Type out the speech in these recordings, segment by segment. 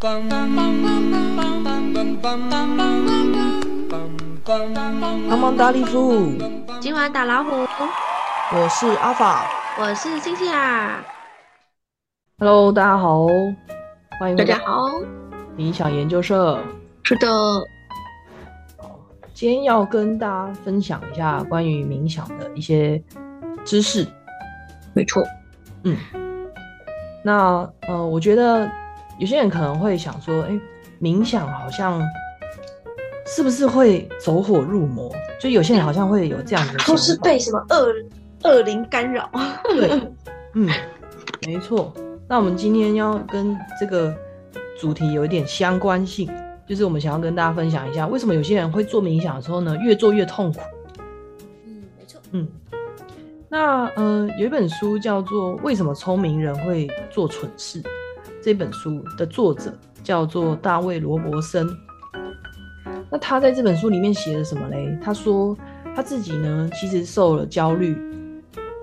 帮忙打礼服，今晚打老虎，我是阿法，我是星星啊。Hello，大家好，欢迎大家好，冥想研究社。是的，今天要跟大家分享一下关于冥想的一些知识。没错，嗯，那呃，我觉得有些人可能会想说，哎，冥想好像是不是会走火入魔？就有些人好像会有这样的，都是被什么恶恶灵干扰？对，嗯，没错。那我们今天要跟这个主题有一点相关性，就是我们想要跟大家分享一下，为什么有些人会做冥想的时候呢，越做越痛苦？嗯，没错，嗯。那呃，有一本书叫做《为什么聪明人会做蠢事》，这本书的作者叫做大卫·罗伯森。那他在这本书里面写了什么嘞？他说他自己呢，其实受了焦虑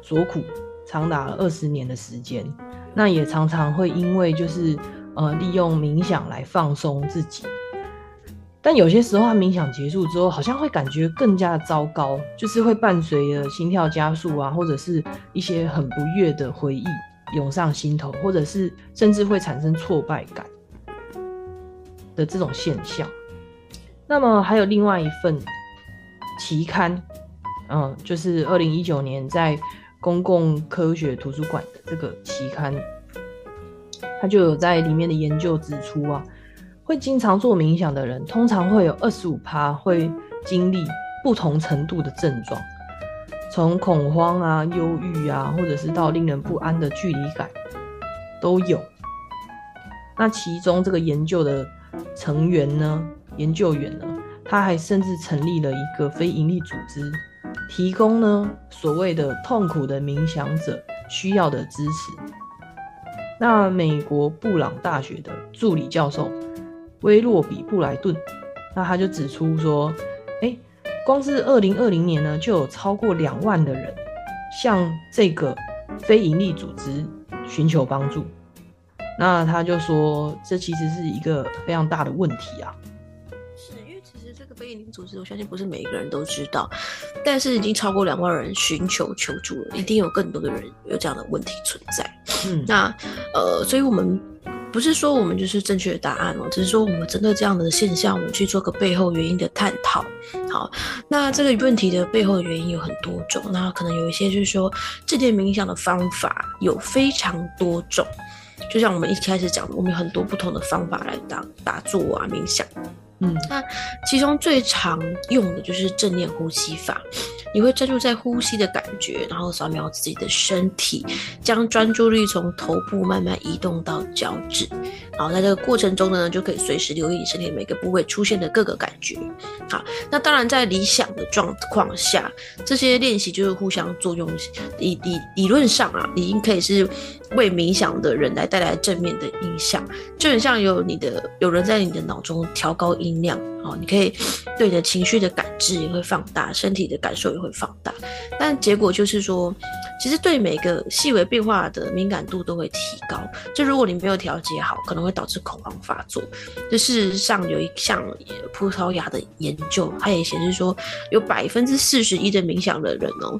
所苦，长达二十年的时间。那也常常会因为就是呃，利用冥想来放松自己。但有些时候，他冥想结束之后，好像会感觉更加的糟糕，就是会伴随着心跳加速啊，或者是一些很不悦的回忆涌上心头，或者是甚至会产生挫败感的这种现象。那么还有另外一份期刊，嗯，就是二零一九年在公共科学图书馆的这个期刊，它就有在里面的研究指出啊。会经常做冥想的人，通常会有二十五趴会经历不同程度的症状，从恐慌啊、忧郁啊，或者是到令人不安的距离感，都有。那其中这个研究的成员呢，研究员呢，他还甚至成立了一个非营利组织，提供呢所谓的痛苦的冥想者需要的支持。那美国布朗大学的助理教授。威洛比布莱顿，那他就指出说，光是二零二零年呢，就有超过两万的人向这个非营利组织寻求帮助。那他就说，这其实是一个非常大的问题啊。是因为其实这个非营利组织，我相信不是每一个人都知道，但是已经超过两万人寻求求助了，一定有更多的人有这样的问题存在。嗯，那呃，所以我们。不是说我们就是正确的答案哦，只是说我们针对这样的现象，我们去做个背后原因的探讨。好，那这个问题的背后原因有很多种，那可能有一些就是说，这点冥想的方法有非常多种，就像我们一开始讲，我们有很多不同的方法来打打坐啊冥想。嗯，那其中最常用的就是正念呼吸法。你会专注在呼吸的感觉，然后扫描自己的身体，将专注力从头部慢慢移动到脚趾。好，在这个过程中呢，就可以随时留意你身体每个部位出现的各个感觉。好，那当然在理想的状况下，这些练习就是互相作用。理理理论上啊，已经可以是为冥想的人来带来正面的影响，就很像有你的有人在你的脑中调高音量。哦，你可以对你的情绪的感知也会放大，身体的感受也会放大，但结果就是说，其实对每个细微变化的敏感度都会提高。就如果你没有调节好，可能会导致恐慌发作。就事实上有一项葡萄牙的研究，它也显示说，有百分之四十一的冥想的人哦，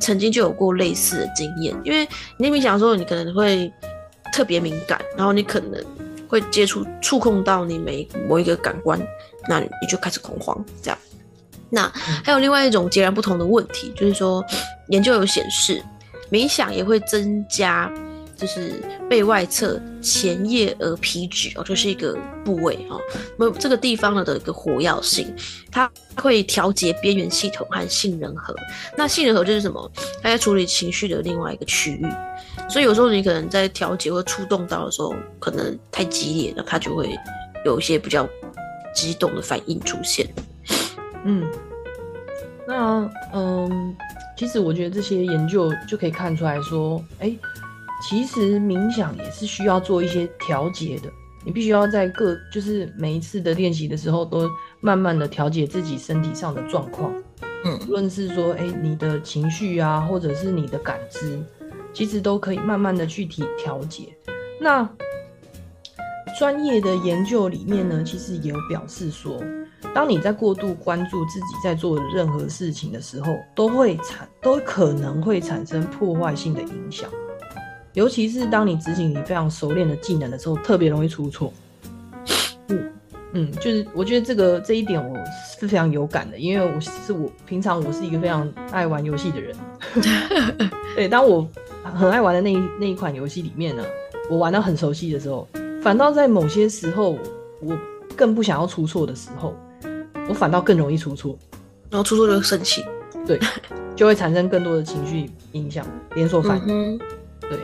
曾经就有过类似的经验。因为你冥想的时候，你可能会特别敏感，然后你可能会接触触控到你每某一个感官。那你就开始恐慌，这样。那还有另外一种截然不同的问题，就是说，研究有显示，冥想也会增加，就是背外侧前叶额皮质哦，就是一个部位哦，那这个地方呢的一个活跃性，它会调节边缘系统和杏仁核。那杏仁核就是什么？它在处理情绪的另外一个区域。所以有时候你可能在调节或触动到的时候，可能太激烈了，它就会有一些比较。激动的反应出现，嗯，那嗯，其实我觉得这些研究就可以看出来说，哎，其实冥想也是需要做一些调节的。你必须要在各就是每一次的练习的时候，都慢慢的调节自己身体上的状况。嗯，无论是说，哎，你的情绪啊，或者是你的感知，其实都可以慢慢的去提调节。那专业的研究里面呢，其实也有表示说，当你在过度关注自己在做的任何事情的时候，都会产都可能会产生破坏性的影响。尤其是当你执行你非常熟练的技能的时候，特别容易出错。嗯嗯，就是我觉得这个这一点我是非常有感的，因为我是我平常我是一个非常爱玩游戏的人。对，当我很爱玩的那一那一款游戏里面呢，我玩到很熟悉的时候，反倒在某些时候我更不想要出错的时候，我反倒更容易出错，然后出错就生气，对，就会产生更多的情绪影响，连锁反应。对，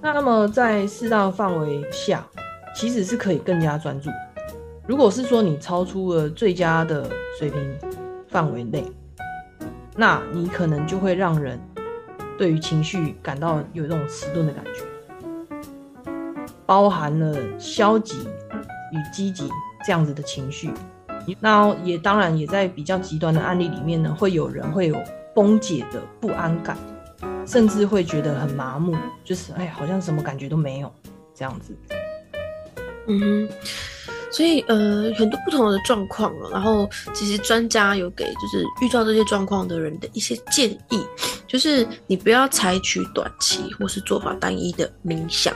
那那么在适当范围下，其实是可以更加专注。如果是说你超出了最佳的水平范围内，那你可能就会让人。对于情绪感到有这种迟钝的感觉，包含了消极与积极这样子的情绪。那也当然也在比较极端的案例里面呢，会有人会有崩解的不安感，甚至会觉得很麻木，就是哎，好像什么感觉都没有这样子。嗯哼。所以，呃，很多不同的状况啊。然后，其实专家有给就是遇到这些状况的人的一些建议，就是你不要采取短期或是做法单一的冥想。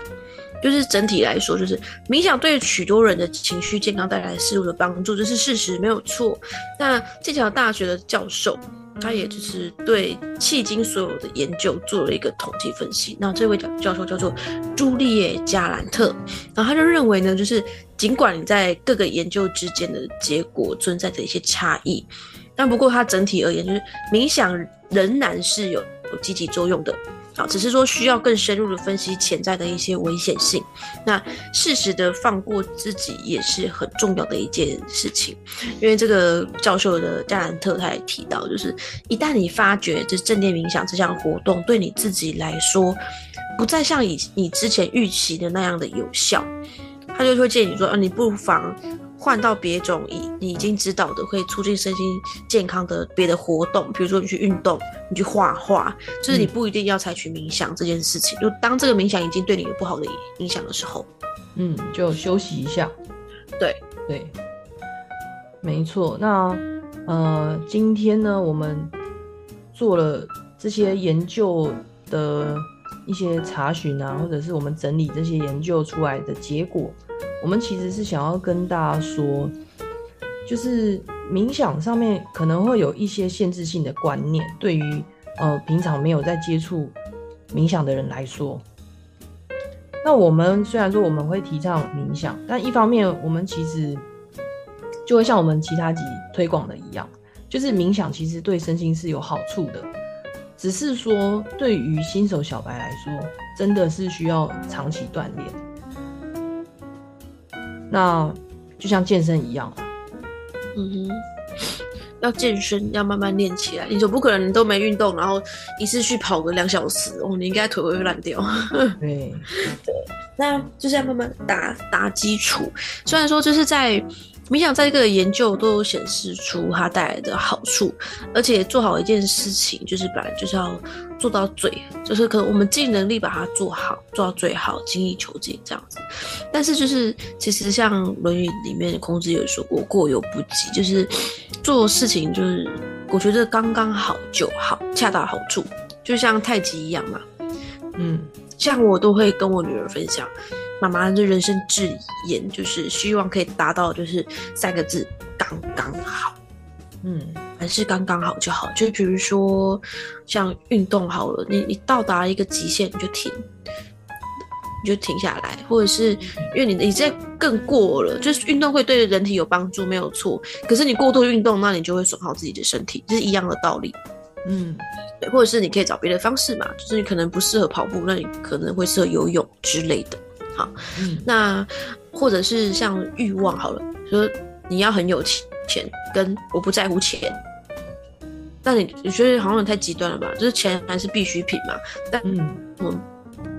就是整体来说，就是冥想对许多人的情绪健康带来事物的帮助，这是事实，没有错。那剑桥大学的教授。他也就是对迄今所有的研究做了一个统计分析。那这位教教授叫做朱丽叶·加兰特，然后他就认为呢，就是尽管你在各个研究之间的结果存在着一些差异，但不过它整体而言，就是冥想仍然是有有积极作用的。好，只是说需要更深入的分析潜在的一些危险性。那适时的放过自己也是很重要的一件事情。因为这个教授的加兰特他也提到，就是一旦你发觉这正念冥想这项活动对你自己来说不再像以你之前预期的那样的有效，他就会建议你说，啊，你不妨。换到别种已你已经知道的会促进身心健康的别的活动，比如说你去运动，你去画画，就是你不一定要采取冥想这件事情。就当这个冥想已经对你有不好的影响的时候，嗯，就休息一下。对对，没错。那呃，今天呢，我们做了这些研究的一些查询啊，或者是我们整理这些研究出来的结果。我们其实是想要跟大家说，就是冥想上面可能会有一些限制性的观念，对于呃平常没有在接触冥想的人来说，那我们虽然说我们会提倡冥想，但一方面我们其实就会像我们其他集推广的一样，就是冥想其实对身心是有好处的，只是说对于新手小白来说，真的是需要长期锻炼。那就像健身一样嗯哼，要健身要慢慢练起来，你总不可能都没运动，然后一次去跑个两小时哦，你应该腿会烂掉。对对，那就是要慢慢打打基础，虽然说就是在。冥想在这个研究都显示出它带来的好处，而且做好一件事情就是本来就是要做到最，就是可能我们尽能力把它做好，做到最好，精益求精这样子。但是就是其实像《论语》里面孔子有说过“过犹不及”，就是做事情就是我觉得刚刚好就好，恰到好处，就像太极一样嘛。嗯，像我都会跟我女儿分享。妈妈的人生智言就是希望可以达到，就是三个字：刚刚好。嗯，还是刚刚好就好。就比如说，像运动好了，你你到达一个极限你就停，你就停下来，或者是因为你你在更过了，就是运动会对人体有帮助，没有错。可是你过度运动，那你就会损耗自己的身体，这是一样的道理。嗯，对，或者是你可以找别的方式嘛，就是你可能不适合跑步，那你可能会适合游泳之类的。好，那或者是像欲望好了，说你要很有钱，钱跟我不在乎钱，但你你觉得好像太极端了吧？就是钱还是必需品嘛，但嗯，我们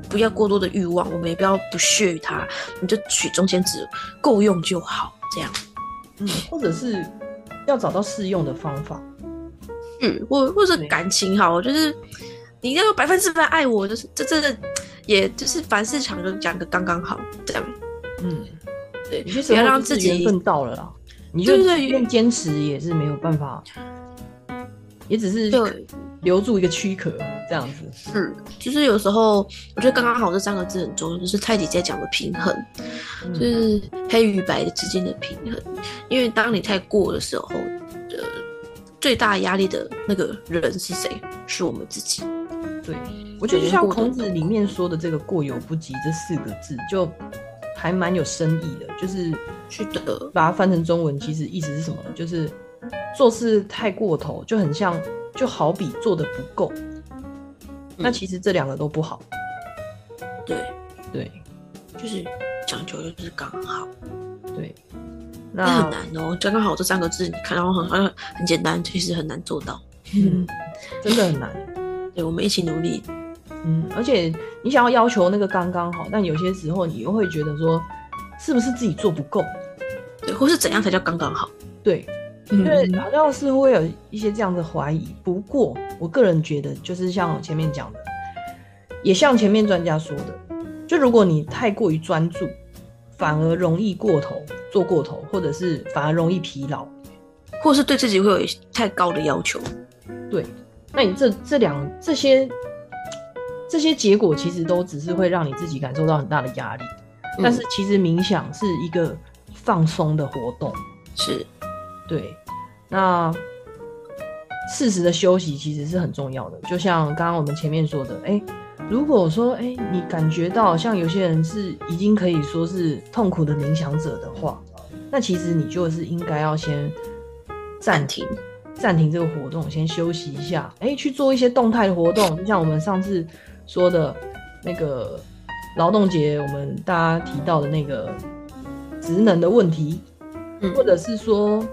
不要过多的欲望，我们也不要不屑于它，你就取中间值，够用就好，这样。嗯，或者是要找到适用的方法，嗯，或或者感情好，就是你要百分之百爱我，就是这真的。也就是凡事讲就讲个刚刚好这样，嗯，对，你就不要让自己缘分到了啦，你就越坚持也是没有办法，也只是留住一个躯壳这样子。是，就是有时候我觉得刚刚好这三个字很重要，就是太极在讲的平衡，就是黑与白之间的平衡。因为当你太过的时候，呃，最大压力的那个人是谁？是我们自己。对，我觉得就像孔子里面说的这个“过犹不及”这四个字，就还蛮有深意的。就是去的，把它翻成中文，其实意思是什么？就是做事太过头，就很像，就好比做的不够。那其实这两个都不好。对对，就是讲究就是刚好。对，那很难哦。刚刚好这三个字，你看到好像很简单，其实很难做到。嗯，真的很难。对，我们一起努力。嗯，而且你想要要求那个刚刚好，但有些时候你又会觉得说，是不是自己做不够？对，或是怎样才叫刚刚好？对，因为好像是会有一些这样的怀疑。不过，我个人觉得，就是像我前面讲的，也像前面专家说的，就如果你太过于专注，反而容易过头，做过头，或者是反而容易疲劳，或是对自己会有太高的要求。对。那你这这两这些这些结果，其实都只是会让你自己感受到很大的压力。但是其实冥想是一个放松的活动，是，对。那适时的休息其实是很重要的。就像刚刚我们前面说的，哎，如果说哎你感觉到像有些人是已经可以说是痛苦的冥想者的话，那其实你就是应该要先暂停。暂停这个活动，先休息一下。哎，去做一些动态的活动，就像我们上次说的那个劳动节，我们大家提到的那个职能的问题，或者是说，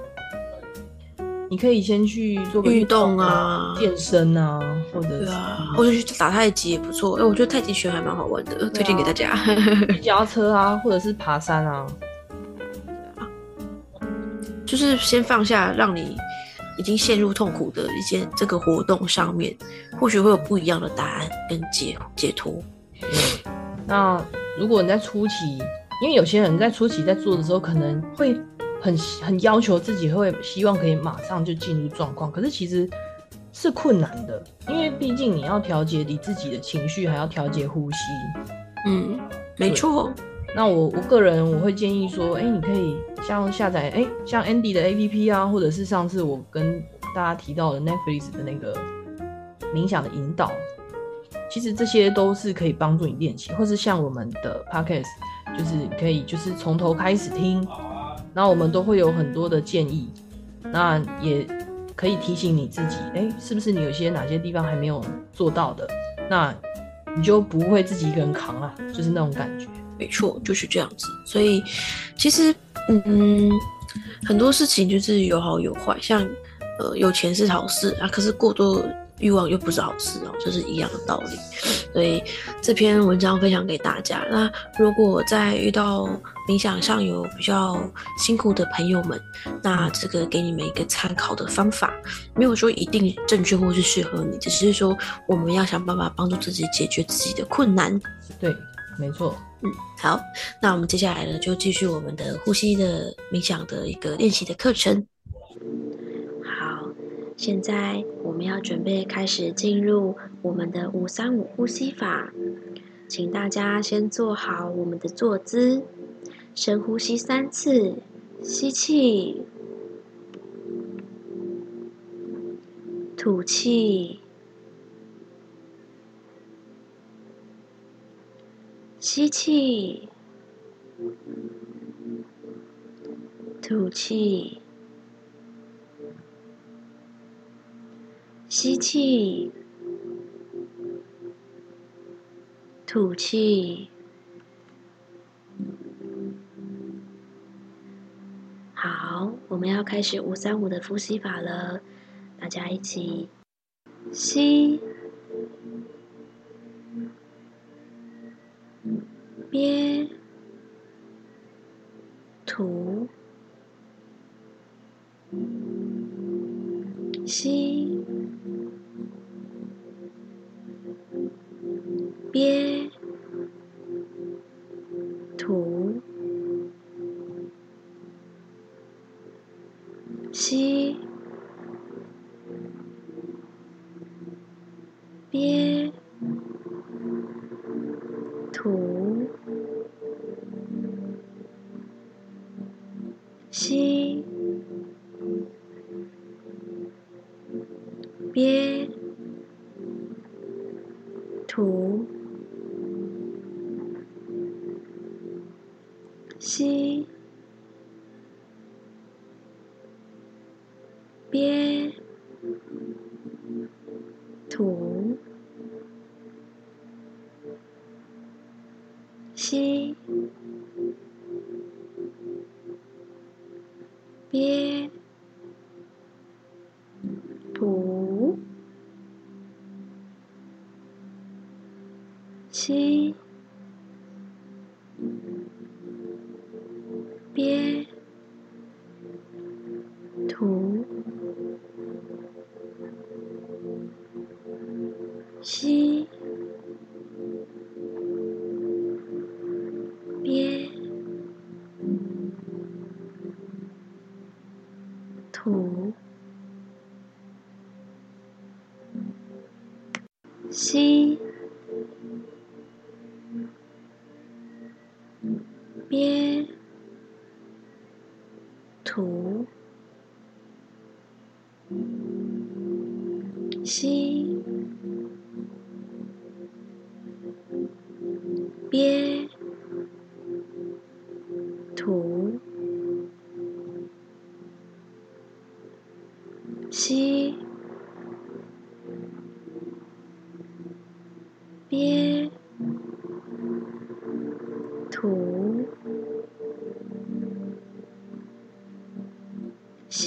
你可以先去做个运动啊，健身啊，或者是或者去打太极也不错。哎，我觉得太极拳还蛮好玩的，推荐给大家。脚踏车啊，或者是爬山啊，就是先放下，让你。已经陷入痛苦的一件这个活动上面，或许会有不一样的答案跟解解脱。那如果你在初期，因为有些人在初期在做的时候，可能会很很要求自己，会希望可以马上就进入状况，可是其实是困难的，因为毕竟你要调节你自己的情绪，还要调节呼吸。嗯，没错。那我我个人我会建议说，哎，你可以像下载，哎，像 Andy 的 A P P 啊，或者是上次我跟大家提到的 Netflix 的那个冥想的引导，其实这些都是可以帮助你练习，或是像我们的 Podcast，就是可以就是从头开始听，那我们都会有很多的建议，那也可以提醒你自己，哎，是不是你有些哪些地方还没有做到的，那你就不会自己一个人扛啊，就是那种感觉。没错，就是这样子。所以，其实，嗯，很多事情就是有好有坏。像，呃，有钱是好事啊，可是过多欲望又不是好事哦，这是一样的道理。所以，这篇文章分享给大家。那如果在遇到冥想上有比较辛苦的朋友们，那这个给你们一个参考的方法，没有说一定正确或是适合你，只是说我们要想办法帮助自己解决自己的困难。对，没错。嗯，好，那我们接下来呢，就继续我们的呼吸的冥想的一个练习的课程。现在我们要准备开始进入我们的五三五呼吸法，请大家先做好我们的坐姿，深呼吸三次，吸气，吐气。吸气，吐气，吸气，吐气。好，我们要开始五三五的呼吸法了，大家一起吸。边，憋，吸，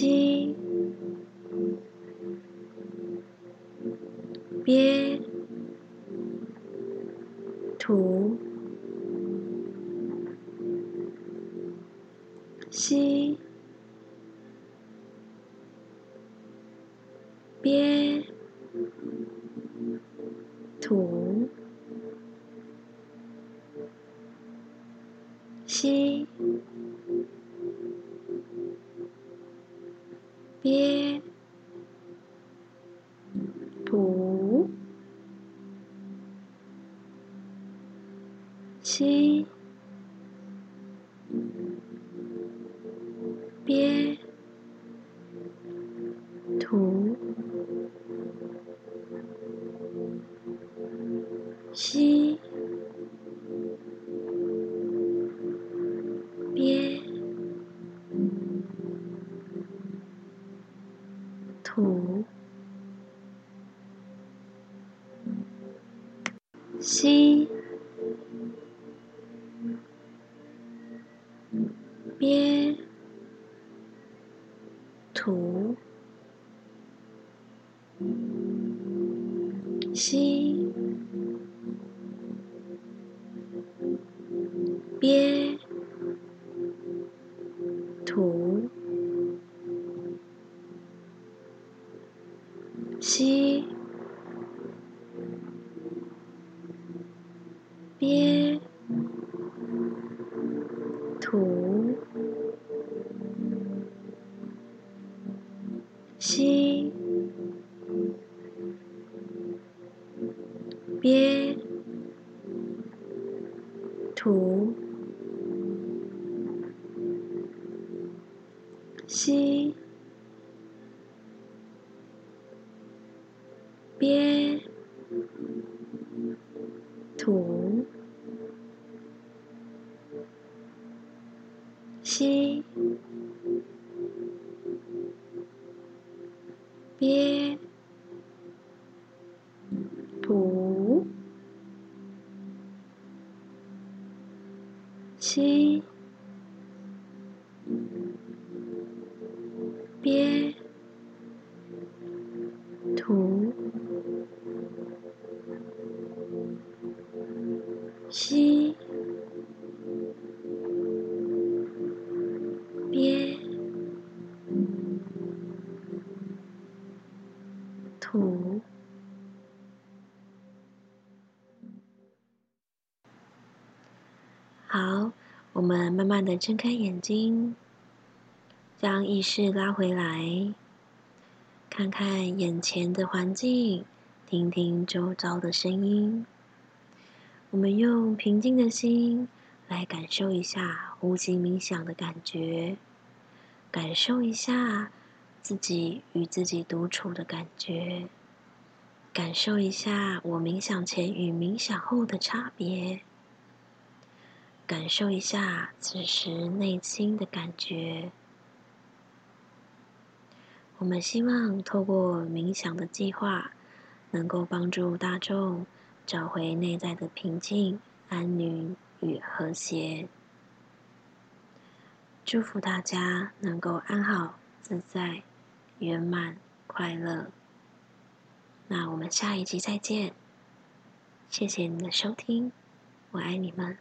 吸，憋，心。吸，吸。吐，好，我们慢慢的睁开眼睛，将意识拉回来，看看眼前的环境，听听周遭的声音。我们用平静的心来感受一下呼吸冥想的感觉，感受一下自己与自己独处的感觉，感受一下我冥想前与冥想后的差别，感受一下此时内心的感觉。我们希望透过冥想的计划，能够帮助大众找回内在的平静、安宁与和谐。祝福大家能够安好、自在、圆满、快乐。那我们下一集再见，谢谢你的收听，我爱你们。